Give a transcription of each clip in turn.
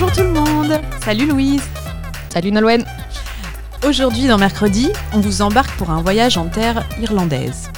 Bonjour tout le monde. Salut Louise. Salut Nolwenn. Aujourd'hui dans Mercredi, on vous embarque pour un voyage en terre irlandaise.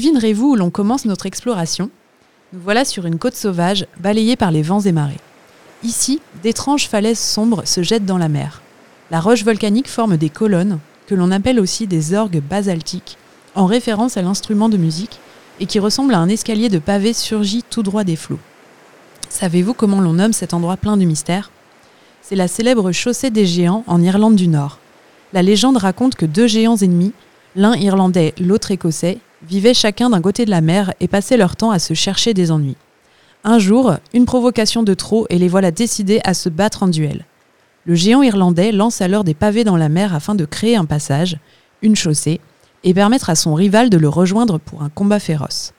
Devinerez-vous où l'on commence notre exploration? Nous voilà sur une côte sauvage, balayée par les vents et marées. Ici, d'étranges falaises sombres se jettent dans la mer. La roche volcanique forme des colonnes, que l'on appelle aussi des orgues basaltiques, en référence à l'instrument de musique, et qui ressemble à un escalier de pavés surgi tout droit des flots. Savez-vous comment l'on nomme cet endroit plein de mystères? C'est la célèbre chaussée des géants en Irlande du Nord. La légende raconte que deux géants ennemis, l'un irlandais, l'autre écossais, vivaient chacun d'un côté de la mer et passaient leur temps à se chercher des ennuis. Un jour, une provocation de trop et les voilà décidés à se battre en duel. Le géant irlandais lance alors des pavés dans la mer afin de créer un passage, une chaussée, et permettre à son rival de le rejoindre pour un combat féroce.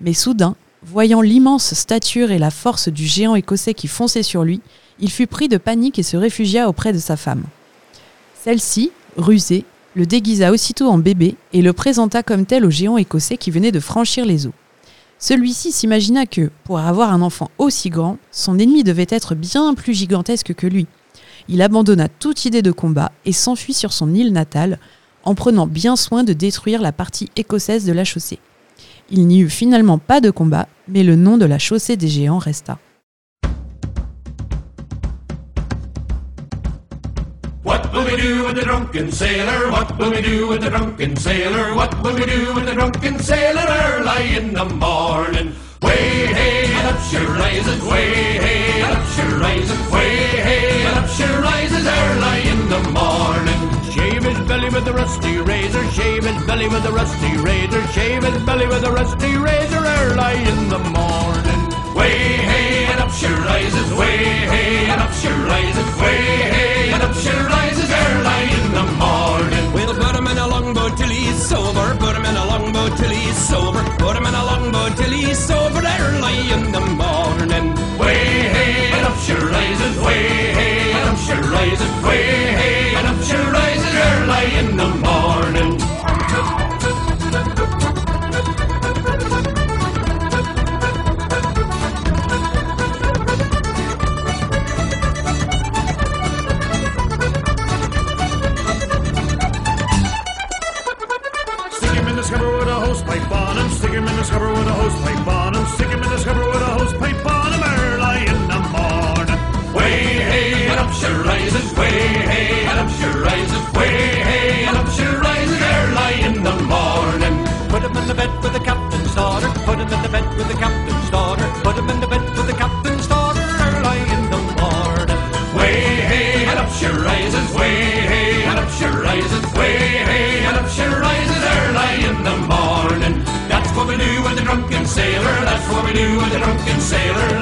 Mais soudain, voyant l'immense stature et la force du géant écossais qui fonçait sur lui, il fut pris de panique et se réfugia auprès de sa femme. Celle-ci, rusée, le déguisa aussitôt en bébé et le présenta comme tel au géant écossais qui venait de franchir les eaux. Celui-ci s'imagina que, pour avoir un enfant aussi grand, son ennemi devait être bien plus gigantesque que lui. Il abandonna toute idée de combat et s'enfuit sur son île natale, en prenant bien soin de détruire la partie écossaise de la chaussée. Il n'y eut finalement pas de combat, mais le nom de la chaussée des géants resta. Do with the drunken sailor? What will we do with the drunken sailor? What will we do with the drunken sailor early in the morning? Way hey, up she rises, way hey, up she rises, way hey, up she rises early in the morning. Shave his belly with a rusty razor, shave his belly with a rusty razor, shave his belly with a rusty razor early in the morning. Way hey, and up she rises, way hey, and up she rises, way hey, and up she rises in the morning. We'll put him in a longboat till he's sober, put him in a longboat till he's sober, put him in a longboat till he's sober early in the morning. Way hey, and up she rises, way hey, and up she rises, way hey, and up she rises early in the morning.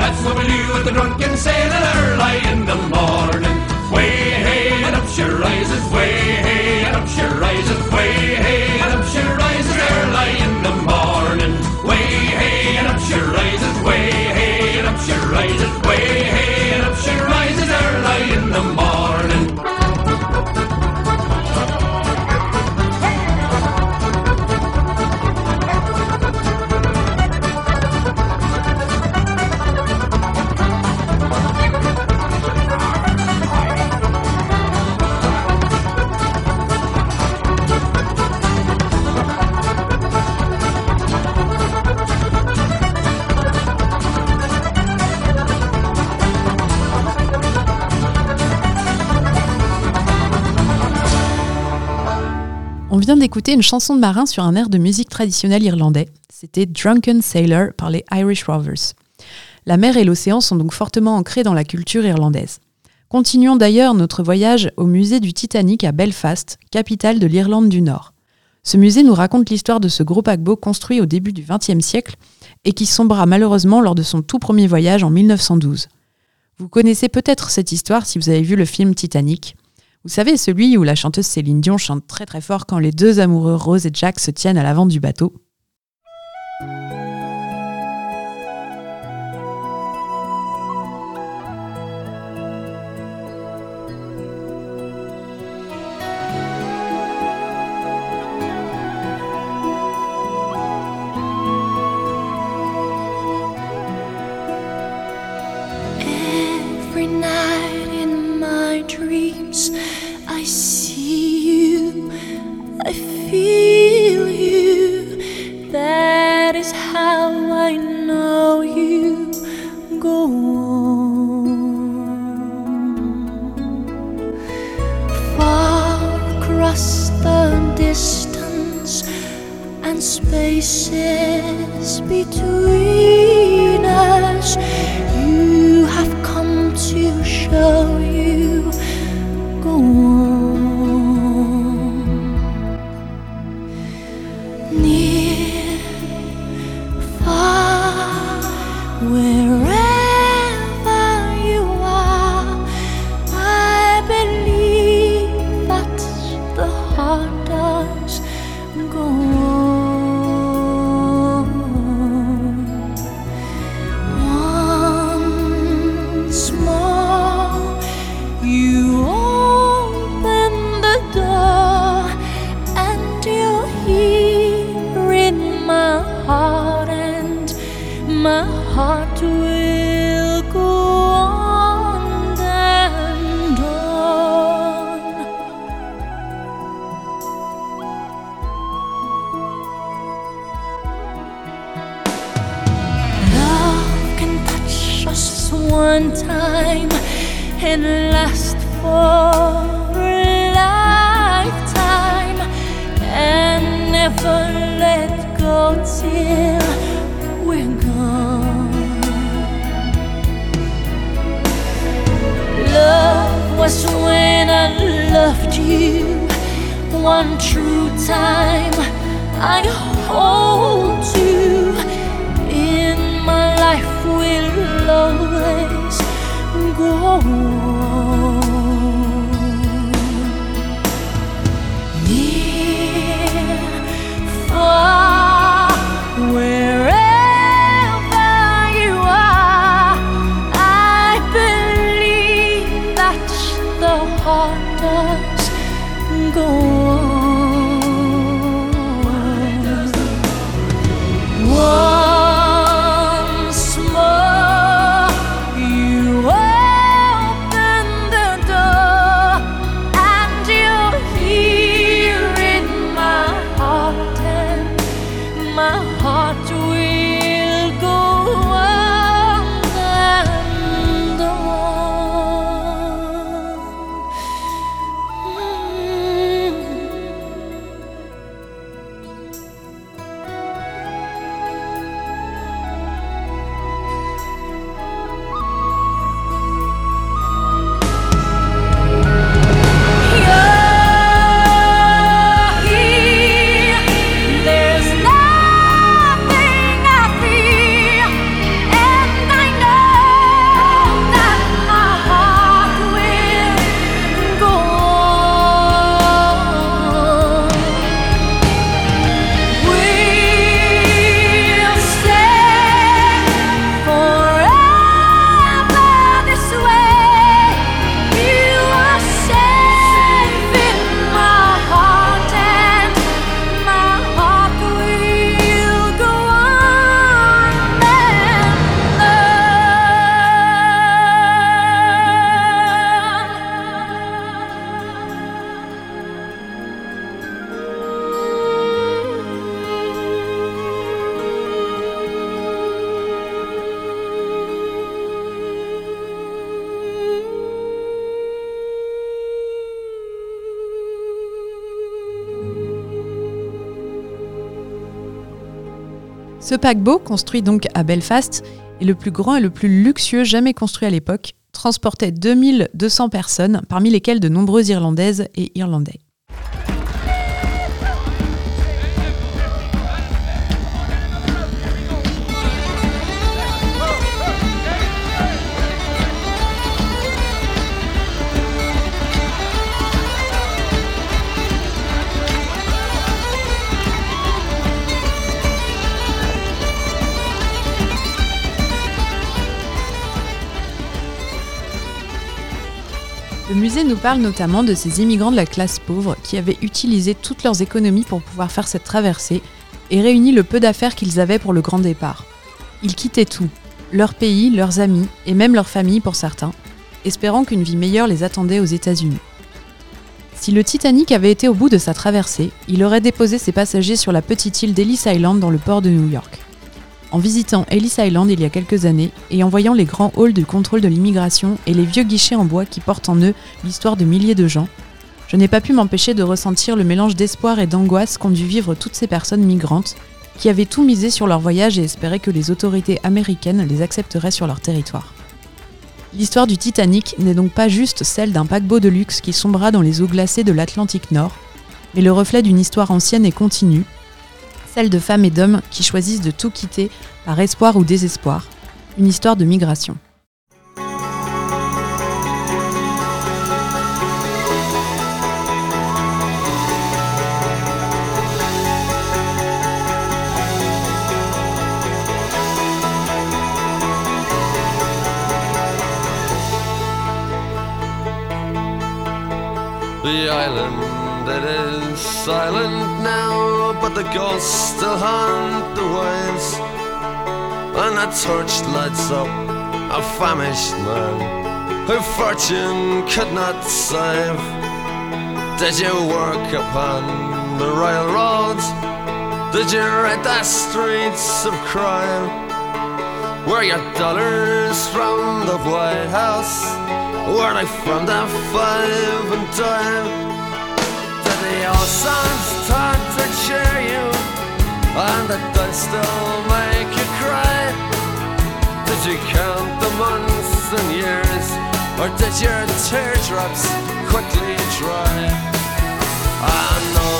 That's what we do with the drunken sailor early in the morning. On vient d'écouter une chanson de marin sur un air de musique traditionnelle irlandais. C'était Drunken Sailor par les Irish Rovers. La mer et l'océan sont donc fortement ancrés dans la culture irlandaise. Continuons d'ailleurs notre voyage au musée du Titanic à Belfast, capitale de l'Irlande du Nord. Ce musée nous raconte l'histoire de ce gros paquebot construit au début du XXe siècle et qui sombra malheureusement lors de son tout premier voyage en 1912. Vous connaissez peut-être cette histoire si vous avez vu le film Titanic. Vous savez, celui où la chanteuse Céline Dion chante très très fort quand les deux amoureux Rose et Jack se tiennent à l'avant du bateau. Dreams, I see you, I feel you. That is how I know you go on. Far across the distance and spaces between heart loved you one true time. I hold you in my life will always go on. Ce paquebot, construit donc à Belfast, est le plus grand et le plus luxueux jamais construit à l'époque, transportait 2200 personnes, parmi lesquelles de nombreuses Irlandaises et Irlandais. Le musée nous parle notamment de ces immigrants de la classe pauvre qui avaient utilisé toutes leurs économies pour pouvoir faire cette traversée et réuni le peu d'affaires qu'ils avaient pour le grand départ. Ils quittaient tout, leur pays, leurs amis et même leur famille pour certains, espérant qu'une vie meilleure les attendait aux États-Unis. Si le Titanic avait été au bout de sa traversée, il aurait déposé ses passagers sur la petite île d'Ellis Island dans le port de New York. En visitant Ellis Island il y a quelques années et en voyant les grands halls du contrôle de l'immigration et les vieux guichets en bois qui portent en eux l'histoire de milliers de gens, je n'ai pas pu m'empêcher de ressentir le mélange d'espoir et d'angoisse qu'ont dû vivre toutes ces personnes migrantes qui avaient tout misé sur leur voyage et espéraient que les autorités américaines les accepteraient sur leur territoire. L'histoire du Titanic n'est donc pas juste celle d'un paquebot de luxe qui sombra dans les eaux glacées de l'Atlantique Nord, mais le reflet d'une histoire ancienne et continue, de femmes et d'hommes qui choisissent de tout quitter par espoir ou désespoir, une histoire de migration. It is silent now, but the ghosts still haunt the waves. And a torch lights up a famished man who fortune could not save. Did you work upon the railroads? Did you ride the streets of crime? Were your dollars from the White House? Were they from the five and dime? The old songs start to cheer you? And did they still make you cry? Did you count the months and years? Or did your teardrops quickly dry? I know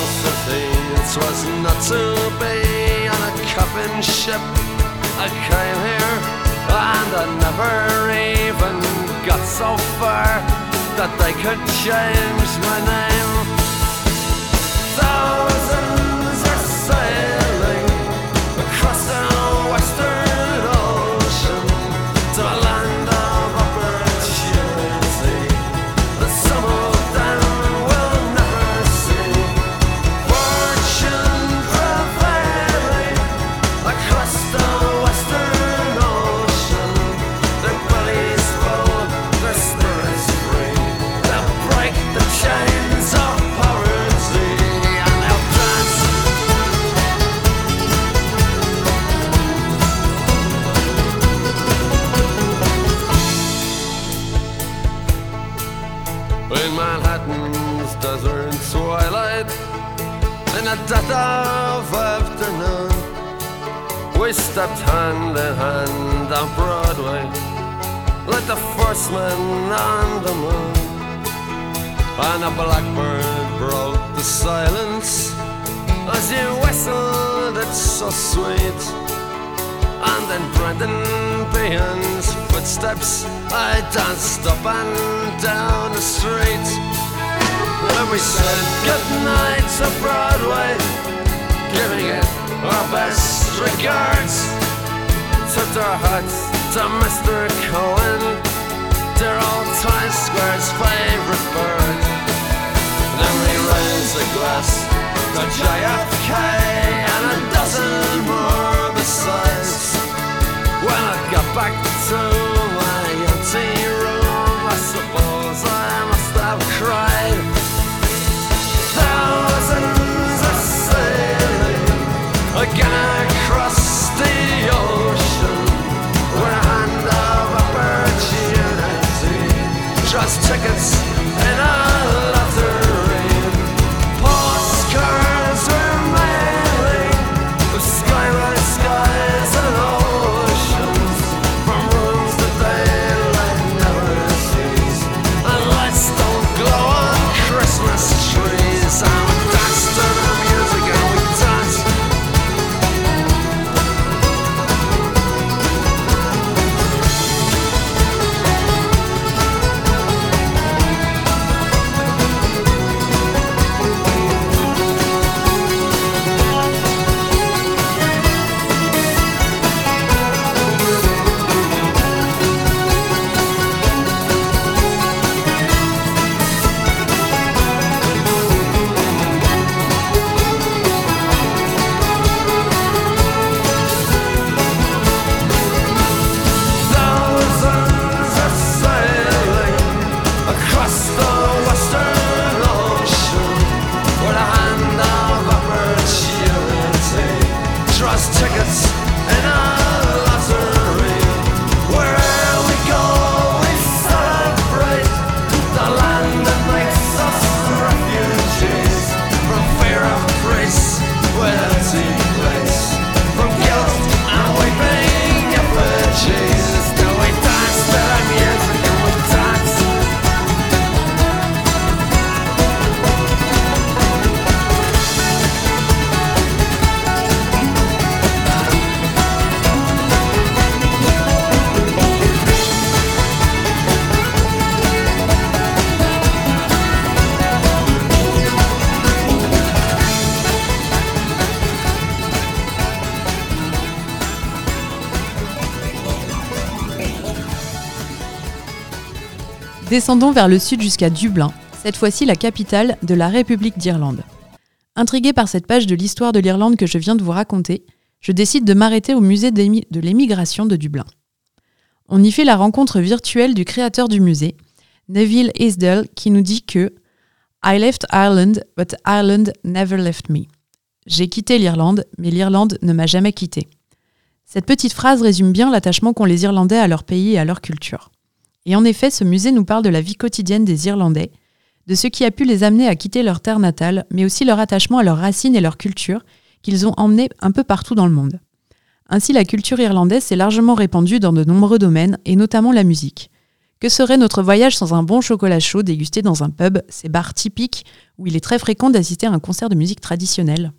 it was not to be on a coffin ship I came here and I never even got so far that they could change my name sounds twilight, in the dead of afternoon, we stepped hand in hand on Broadway, like the first man on the moon. And a blackbird broke the silence as you whistled, it's so sweet. And then Brendan Behan's footsteps, I danced up and down the street. And we said goodnight to Broadway, giving it our best regards. Took our hats to Mr. Cohen, dear old Times Square's favorite bird. Then we raised a glass to JFK and a dozen more besides. When I got back to Descendons vers le sud jusqu'à Dublin, cette fois-ci la capitale de la République d'Irlande. Intrigué par cette page de l'histoire de l'Irlande que je viens de vous raconter, je décide de m'arrêter au musée de l'émigration de Dublin. On y fait la rencontre virtuelle du créateur du musée, Neville Isdell, qui nous dit que I left Ireland, but Ireland never left me. J'ai quitté l'Irlande, mais l'Irlande ne m'a jamais quitté. Cette petite phrase résume bien l'attachement qu'ont les Irlandais à leur pays et à leur culture. Et en effet, ce musée nous parle de la vie quotidienne des Irlandais, de ce qui a pu les amener à quitter leur terre natale, mais aussi leur attachement à leurs racines et leur culture, qu'ils ont emmenés un peu partout dans le monde. Ainsi, la culture irlandaise s'est largement répandue dans de nombreux domaines, et notamment la musique. Que serait notre voyage sans un bon chocolat chaud dégusté dans un pub, ces bars typiques où il est très fréquent d'assister à un concert de musique traditionnelle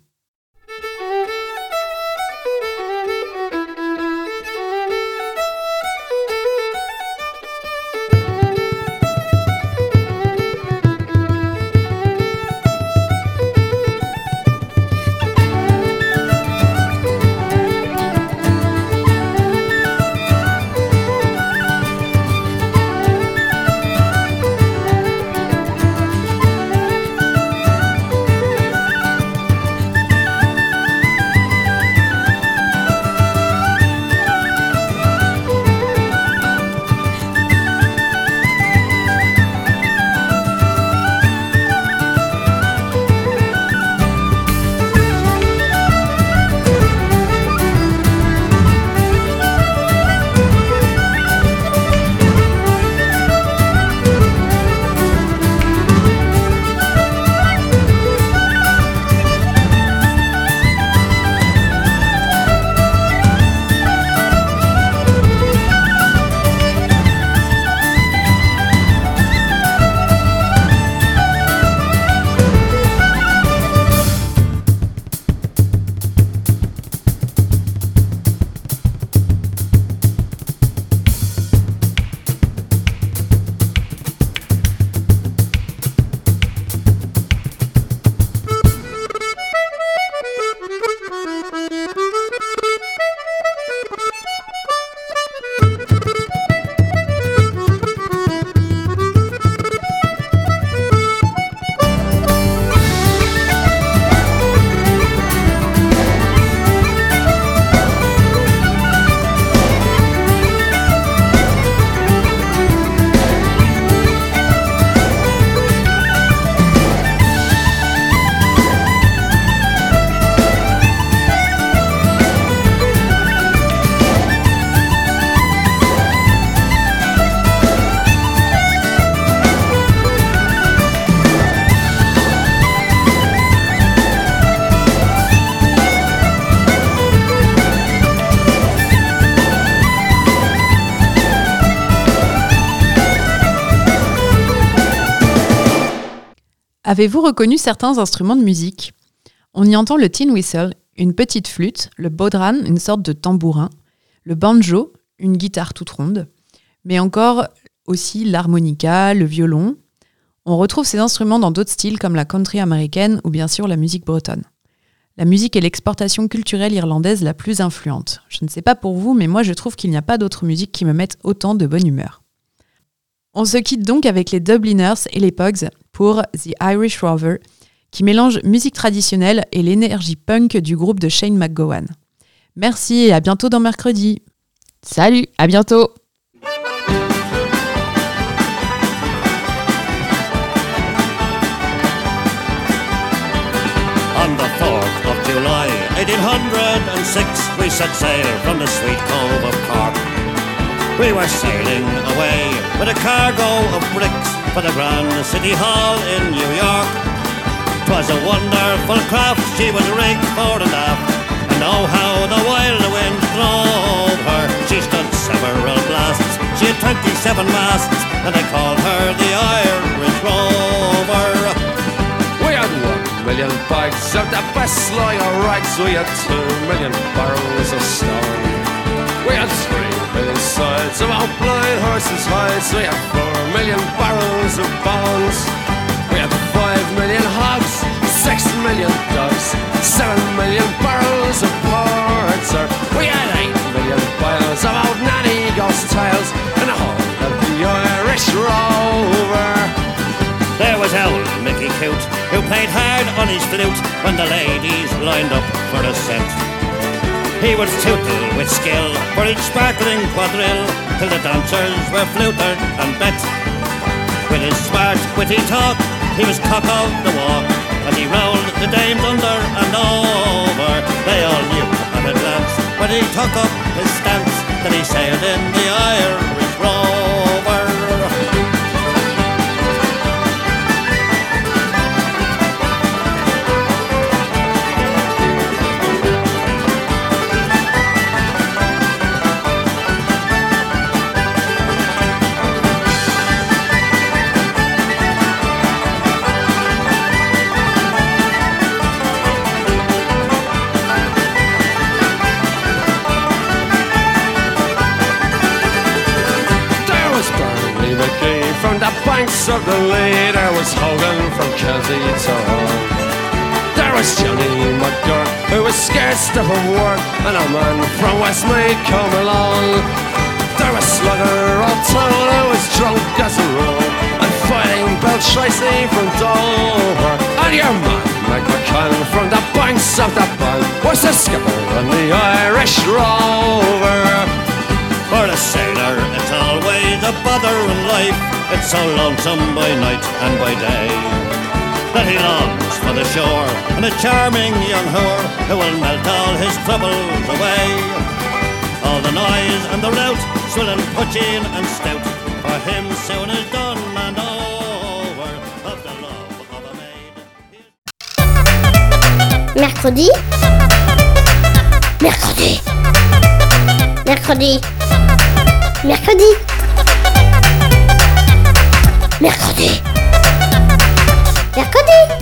Avez-vous reconnu certains instruments de musique? On y entend le tin whistle, une petite flûte, le bodhran, une sorte de tambourin, le banjo, une guitare toute ronde, mais encore aussi l'harmonica, le violon. On retrouve ces instruments dans d'autres styles comme la country américaine ou bien sûr la musique bretonne. La musique est l'exportation culturelle irlandaise la plus influente. Je ne sais pas pour vous, mais moi je trouve qu'il n'y a pas d'autre musique qui me mette autant de bonne humeur. On se quitte donc avec les Dubliners et les Pogs pour The Irish Rover, qui mélange musique traditionnelle et l'énergie punk du groupe de Shane McGowan. Merci et à bientôt dans Mercredi. Salut, à bientôt On the 4th of July, 1806, we set sail from the sweet cove of Cork. We were sailing away with a cargo of bricks for the Grand City Hall in New York. 'Twas a wonderful craft, she was rigged fore and aft, and oh how the wild wind drove her. She stood several blasts, she had 27 masts, and they called her the Irish Rover. We had one million bags of the best lager rags. We had two million barrels of stone. It's about blind horses' hides. We have four million barrels of bonds. We have five million hogs, six million dogs, seven million barrels of porter. We had eight million piles of old nanny ghost tales and a whole of the Irish rover. There was old Mickey Coote who played hard on his flute when the ladies lined up for a cent. He was tootle with skill for each sparkling quadrille till the dancers were flutered and bet. With his smart, witty talk, he was cock of the walk and he rolled the dames under and over. They all knew at a glance when he took up his stance that he sailed in the Irish stiff of work, and a man from Westmead come along. There was Slugger O'Toole, who was drunk as a rule, and fighting Bill Tracy from Dover. And your man, Mike McCann, from the banks of the Bank, was the skipper on the Irish Rover. For a sailor, it's always a bother in life. It's so lonesome by night and by day. That he longs for the shore and a charming young whore who will melt all his troubles away. All the noise and the rout, swilling and stout, for him soon is done and over of the love of a maid. Mercredi. Mercredi. Mercredi. Mercredi. Mercredi. 略で